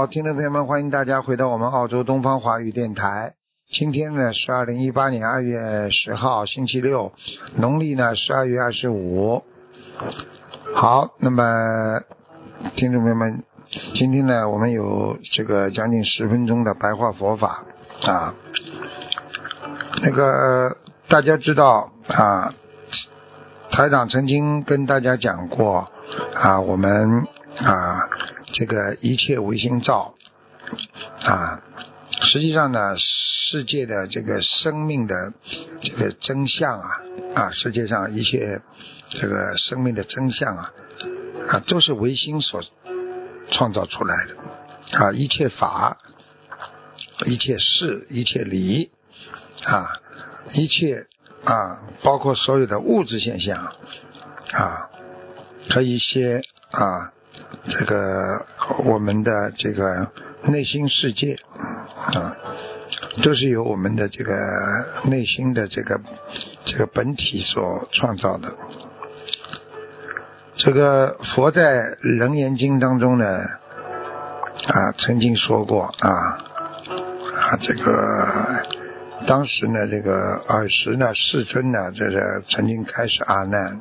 好，听众朋友们，欢迎大家回到我们澳洲东方华语电台。今天呢是二零一八年二月十号，星期六，农历呢十二月二十五。好，那么听众朋友们，今天呢我们有这个将近十分钟的白话佛法啊。那个大家知道啊，台长曾经跟大家讲过啊，我们啊。这个一切唯心造啊，实际上呢，世界的这个生命的这个真相啊啊，世界上一切这个生命的真相啊啊，都是唯心所创造出来的啊，一切法、一切事、一切理啊，一切啊，包括所有的物质现象啊和一些啊。这个我们的这个内心世界啊，都是由我们的这个内心的这个这个本体所创造的。这个佛在《楞严经》当中呢啊，曾经说过啊啊，这个当时呢，这个尔时呢，世尊呢，这个曾经开始阿难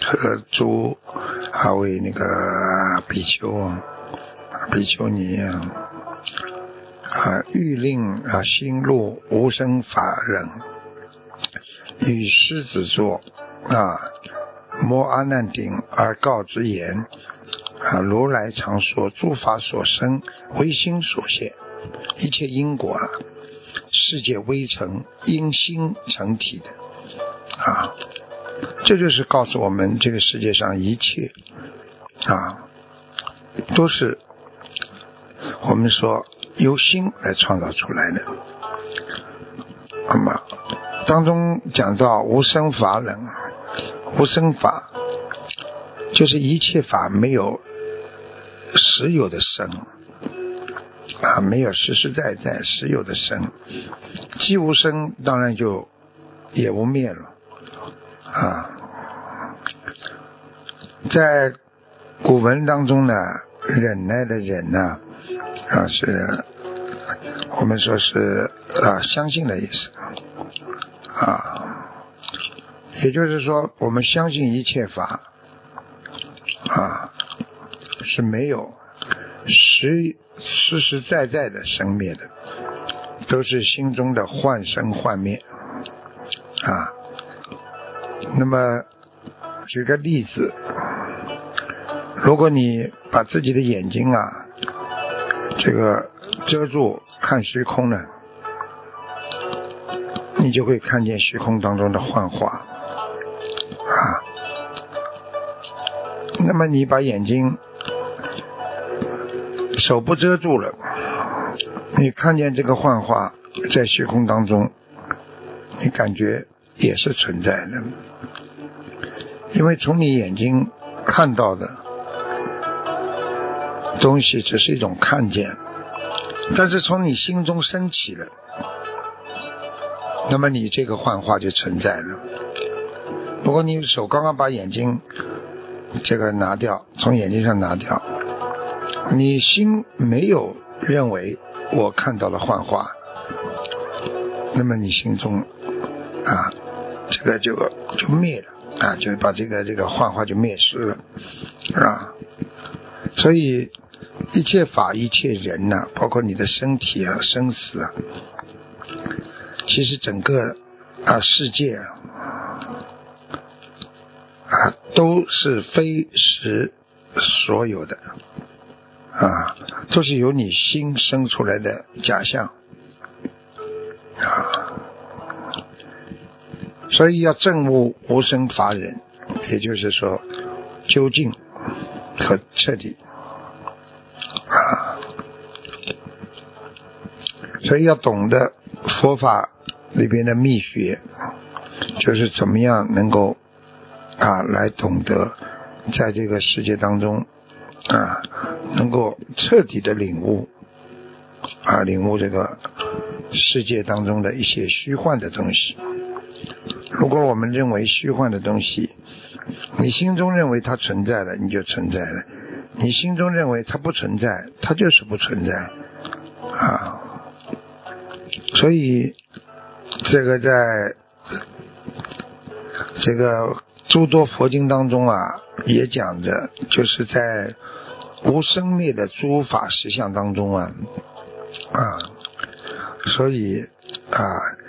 和诸。啊，为那个比丘啊、比丘尼啊，啊欲令啊，心入无生法忍，与狮子座啊，摩阿难顶而告之言啊，如来常说诸法所生唯心所现，一切因果啊，世界微尘因心成体的啊。这就是告诉我们，这个世界上一切啊，都是我们说由心来创造出来的。那么当中讲到无生法忍，无生法就是一切法没有实有的生啊，没有实实在在实有的生，既无生，当然就也无灭了。啊，在古文当中呢，忍耐的忍呢，啊是我们说是啊相信的意思，啊，也就是说我们相信一切法啊是没有实实实在在的生灭的，都是心中的幻生幻灭啊。那么，举个例子，如果你把自己的眼睛啊，这个遮住看虚空呢，你就会看见虚空当中的幻化啊。那么你把眼睛手不遮住了，你看见这个幻化在虚空当中，你感觉。也是存在的，因为从你眼睛看到的东西只是一种看见，但是从你心中升起了，那么你这个幻化就存在了。如果你手刚刚把眼睛这个拿掉，从眼睛上拿掉，你心没有认为我看到了幻化，那么你心中啊。这个就就灭了啊，就把这个这个幻化就灭失了，是吧？所以一切法、一切人呐，包括你的身体啊、生死啊，其实整个啊世界啊，啊都是非实所有的啊，都是由你心生出来的假象所以要证悟无生法忍，也就是说，究竟和彻底啊，所以要懂得佛法里边的秘诀，就是怎么样能够啊来懂得在这个世界当中啊能够彻底的领悟啊领悟这个世界当中的一些虚幻的东西。如果我们认为虚幻的东西，你心中认为它存在了，你就存在了；你心中认为它不存在，它就是不存在啊。所以，这个在这个诸多佛经当中啊，也讲着，就是在无生灭的诸法实相当中啊，啊，所以啊。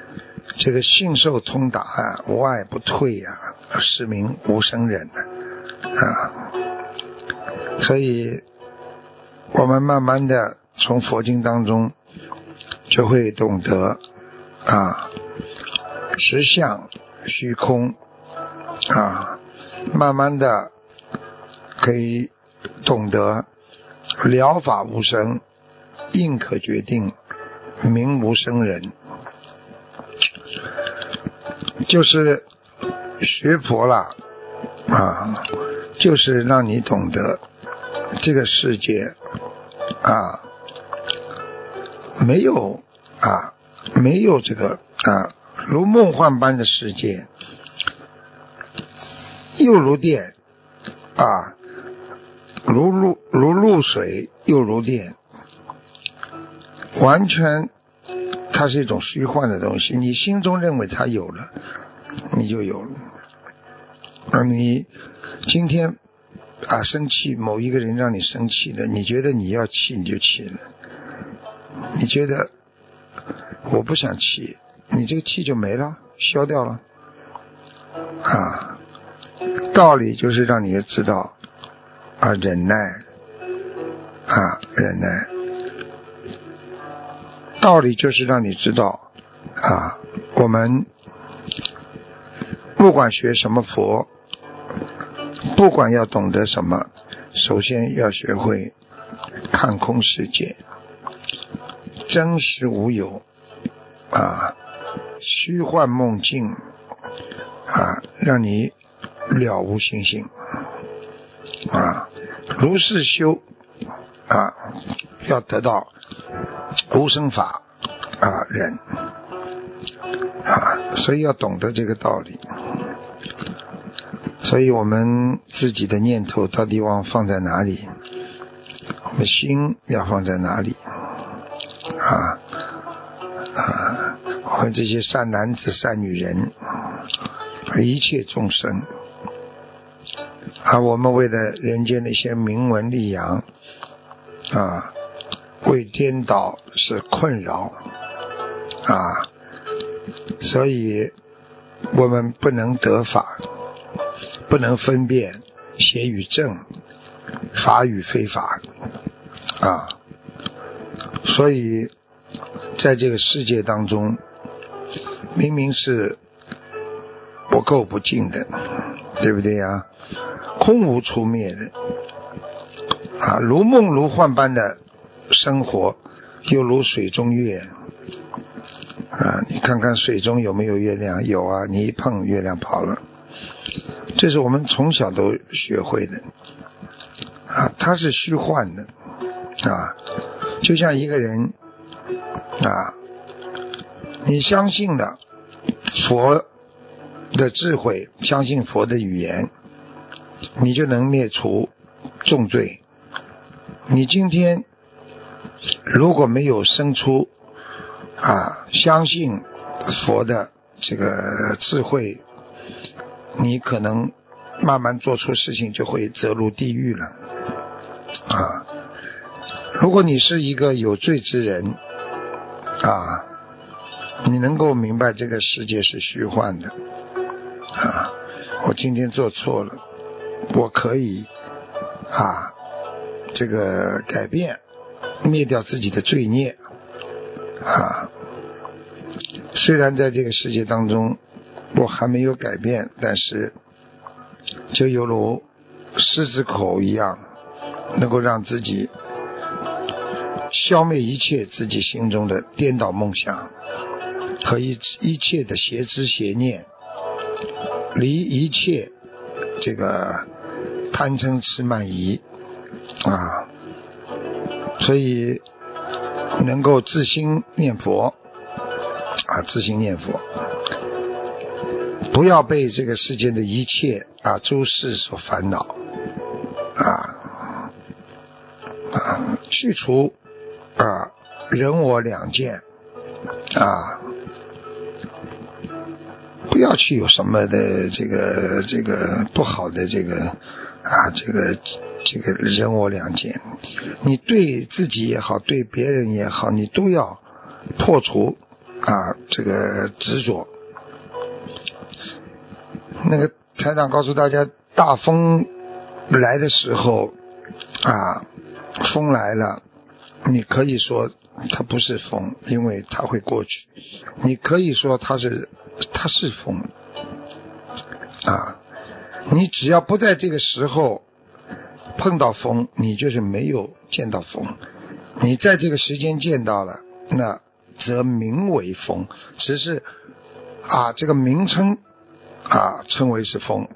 这个信受通达啊，无爱不退呀，是名无生忍啊。所以，我们慢慢的从佛经当中就会懂得啊，实相虚空啊，慢慢的可以懂得了法无生，应可决定，名无生忍。就是学佛了啊，就是让你懂得这个世界啊，没有啊，没有这个啊，如梦幻般的世界，又如电啊，如露如露水，又如电，完全它是一种虚幻的东西，你心中认为它有了。你就有了，而你今天啊生气，某一个人让你生气了，你觉得你要气你就气了，你觉得我不想气，你这个气就没了，消掉了啊。道理就是让你知道啊忍耐啊忍耐，道理就是让你知道啊我们。不管学什么佛，不管要懂得什么，首先要学会看空世界，真实无有啊，虚幻梦境啊，让你了无信心啊，如是修啊，要得到无生法啊忍啊，所以要懂得这个道理。所以我们自己的念头到底往放在哪里？我们心要放在哪里？啊啊！我们这些善男子、善女人，一切众生，啊，我们为了人间的一些名闻利养，啊，为颠倒是困扰，啊，所以我们不能得法。不能分辨邪与正，法与非法啊，所以在这个世界当中，明明是不垢不净的，对不对呀？空无出灭的啊，如梦如幻般的生活，又如水中月啊！你看看水中有没有月亮？有啊，你一碰月亮跑了。这是我们从小都学会的啊，它是虚幻的啊，就像一个人啊，你相信了佛的智慧，相信佛的语言，你就能灭除重罪。你今天如果没有生出啊，相信佛的这个智慧。你可能慢慢做出事情，就会折入地狱了啊！如果你是一个有罪之人啊，你能够明白这个世界是虚幻的啊！我今天做错了，我可以啊，这个改变，灭掉自己的罪孽啊！虽然在这个世界当中。我还没有改变，但是就犹如狮子口一样，能够让自己消灭一切自己心中的颠倒梦想和一一切的邪知邪念，离一切这个贪嗔痴慢疑啊，所以能够自心念佛啊，自心念佛，不要被这个世间的一切啊诸事所烦恼啊啊，去除。啊，人我两见啊，不要去有什么的这个这个不好的这个啊，这个这个人我两见，你对自己也好，对别人也好，你都要破除啊这个执着。那个台长告诉大家，大风来的时候啊，风来了。你可以说它不是风，因为它会过去；你可以说它是，它是风啊。你只要不在这个时候碰到风，你就是没有见到风。你在这个时间见到了，那则名为风，只是啊这个名称啊称为是风，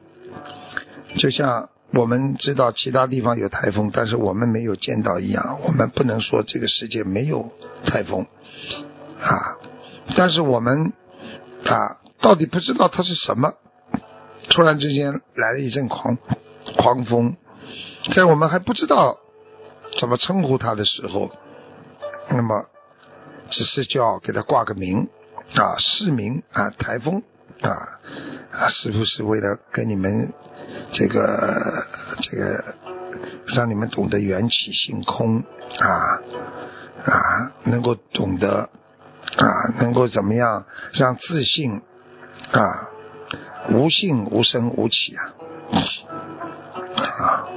就像。我们知道其他地方有台风，但是我们没有见到一样。我们不能说这个世界没有台风啊，但是我们啊，到底不知道它是什么。突然之间来了一阵狂狂风，在我们还不知道怎么称呼他的时候，那么只是叫给他挂个名啊，市名啊，台风啊啊，是不是为了跟你们？这个这个，让你们懂得缘起性空啊啊，能够懂得啊，能够怎么样让自信啊无性无生无起啊啊，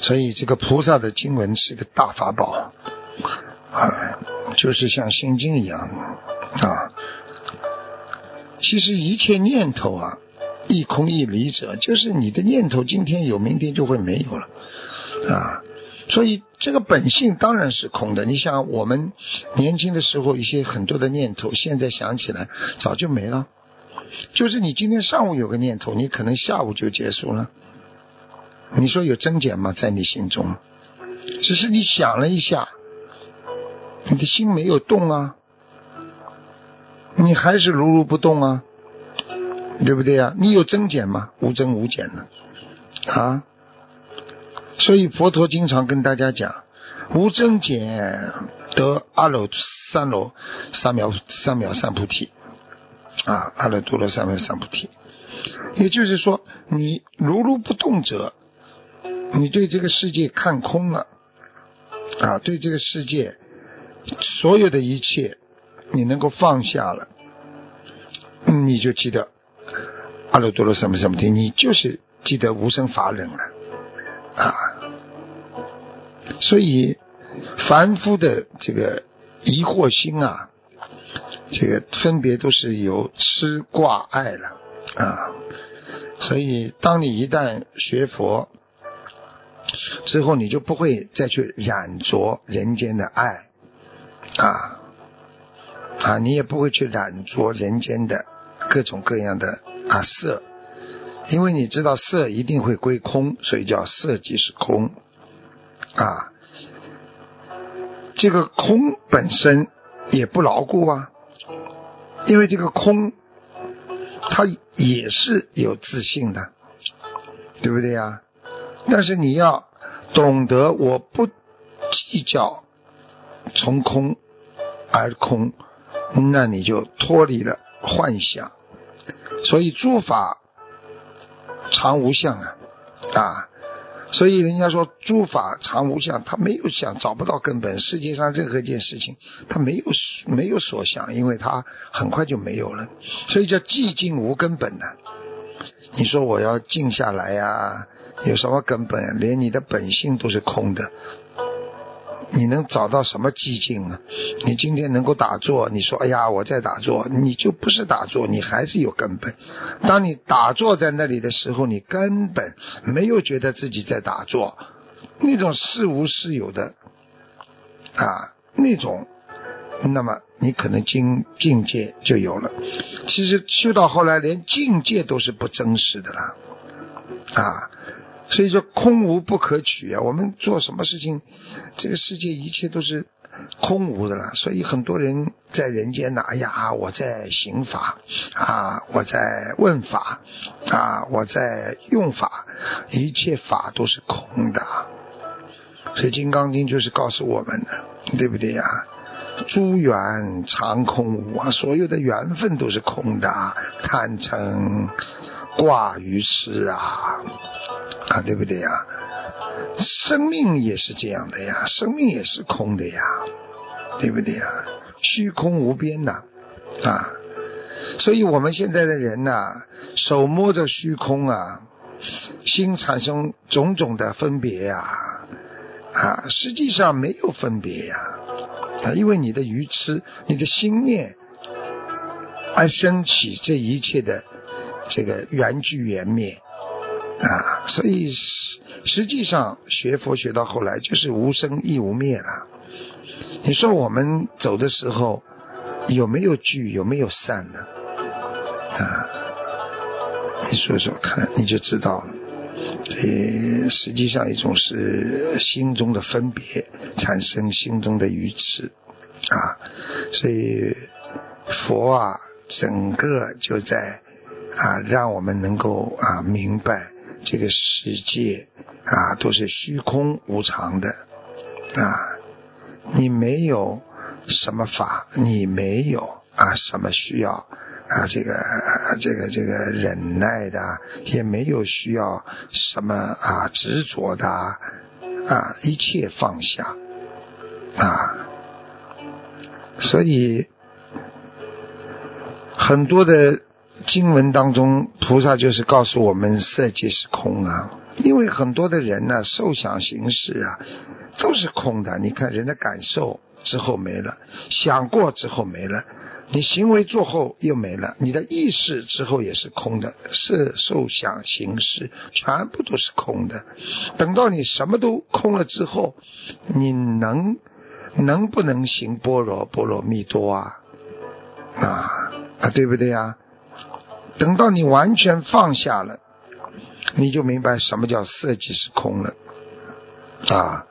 所以这个菩萨的经文是个大法宝啊，就是像心经一样啊。其实一切念头啊。一空一离者，就是你的念头，今天有，明天就会没有了，啊，所以这个本性当然是空的。你想，我们年轻的时候一些很多的念头，现在想起来早就没了。就是你今天上午有个念头，你可能下午就结束了。你说有增减吗？在你心中，只是你想了一下，你的心没有动啊，你还是如如不动啊。对不对呀？你有增减吗？无增无减呢，啊！所以佛陀经常跟大家讲，无增减得阿耨三罗三藐三藐三菩提，啊，阿耨多罗三藐三菩提。也就是说，你如如不动者，你对这个世界看空了，啊，对这个世界所有的一切，你能够放下了，你就记得。阿耨多罗三藐三菩提，你就是记得无生法忍了啊！所以凡夫的这个疑惑心啊，这个分别都是有痴挂爱了啊！所以当你一旦学佛之后，你就不会再去染着人间的爱啊啊！你也不会去染着人间的各种各样的。啊色，因为你知道色一定会归空，所以叫色即是空。啊，这个空本身也不牢固啊，因为这个空它也是有自信的，对不对呀？但是你要懂得，我不计较从空而空，那你就脱离了幻想。所以诸法常无相啊，啊，所以人家说诸法常无相，他没有相，找不到根本。世界上任何一件事情，他没有没有所想，因为他很快就没有了。所以叫寂静无根本呢。你说我要静下来呀，有什么根本？连你的本性都是空的。你能找到什么寂静呢？你今天能够打坐，你说哎呀，我在打坐，你就不是打坐，你还是有根本。当你打坐在那里的时候，你根本没有觉得自己在打坐，那种是无是有的啊，那种，那么你可能境境界就有了。其实修到后来，连境界都是不真实的了，啊，所以说空无不可取啊。我们做什么事情，这个世界一切都是。空无的了，所以很多人在人间呐，哎呀，我在行法啊，我在问法啊，我在用法，一切法都是空的。所以《金刚经》就是告诉我们的，对不对呀？诸缘常空无啊，所有的缘分都是空的，贪嗔挂于痴啊，对不对呀？生命也是这样的呀，生命也是空的呀，对不对呀？虚空无边呐，啊，所以我们现在的人呐，手摸着虚空啊，心产生种种的分别呀，啊，实际上没有分别呀，啊，因为你的愚痴，你的心念而升起这一切的这个缘聚缘灭啊，所以。实实际上，学佛学到后来就是无生亦无灭了。你说我们走的时候有没有聚，有没有散呢？啊，你说说看，你就知道了。这实际上一种是心中的分别，产生心中的愚痴啊。所以佛啊，整个就在啊，让我们能够啊明白。这个世界啊，都是虚空无常的啊！你没有什么法，你没有啊什么需要啊这个这个这个忍耐的，也没有需要什么啊执着的啊，一切放下啊！所以很多的。经文当中，菩萨就是告诉我们，色即是空啊。因为很多的人呢，受想行识啊，都是空的。你看人的感受之后没了，想过之后没了，你行为做后又没了，你的意识之后也是空的。色、受、想、行、识，全部都是空的。等到你什么都空了之后，你能能不能行般若波罗蜜多啊？啊啊，对不对呀？等到你完全放下了，你就明白什么叫色即是空了，啊，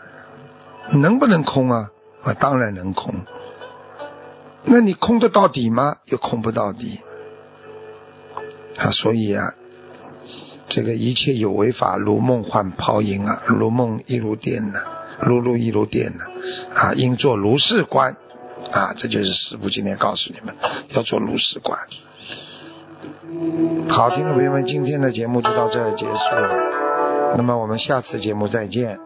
能不能空啊？啊，当然能空。那你空得到底吗？又空不到底。啊，所以啊，这个一切有为法如梦幻泡影啊，如梦亦如电呐，如露亦如电呐，啊，应做如是观啊，这就是师父今天告诉你们要做如是观。好听的朋友们，今天的节目就到这儿结束了，那么我们下次节目再见。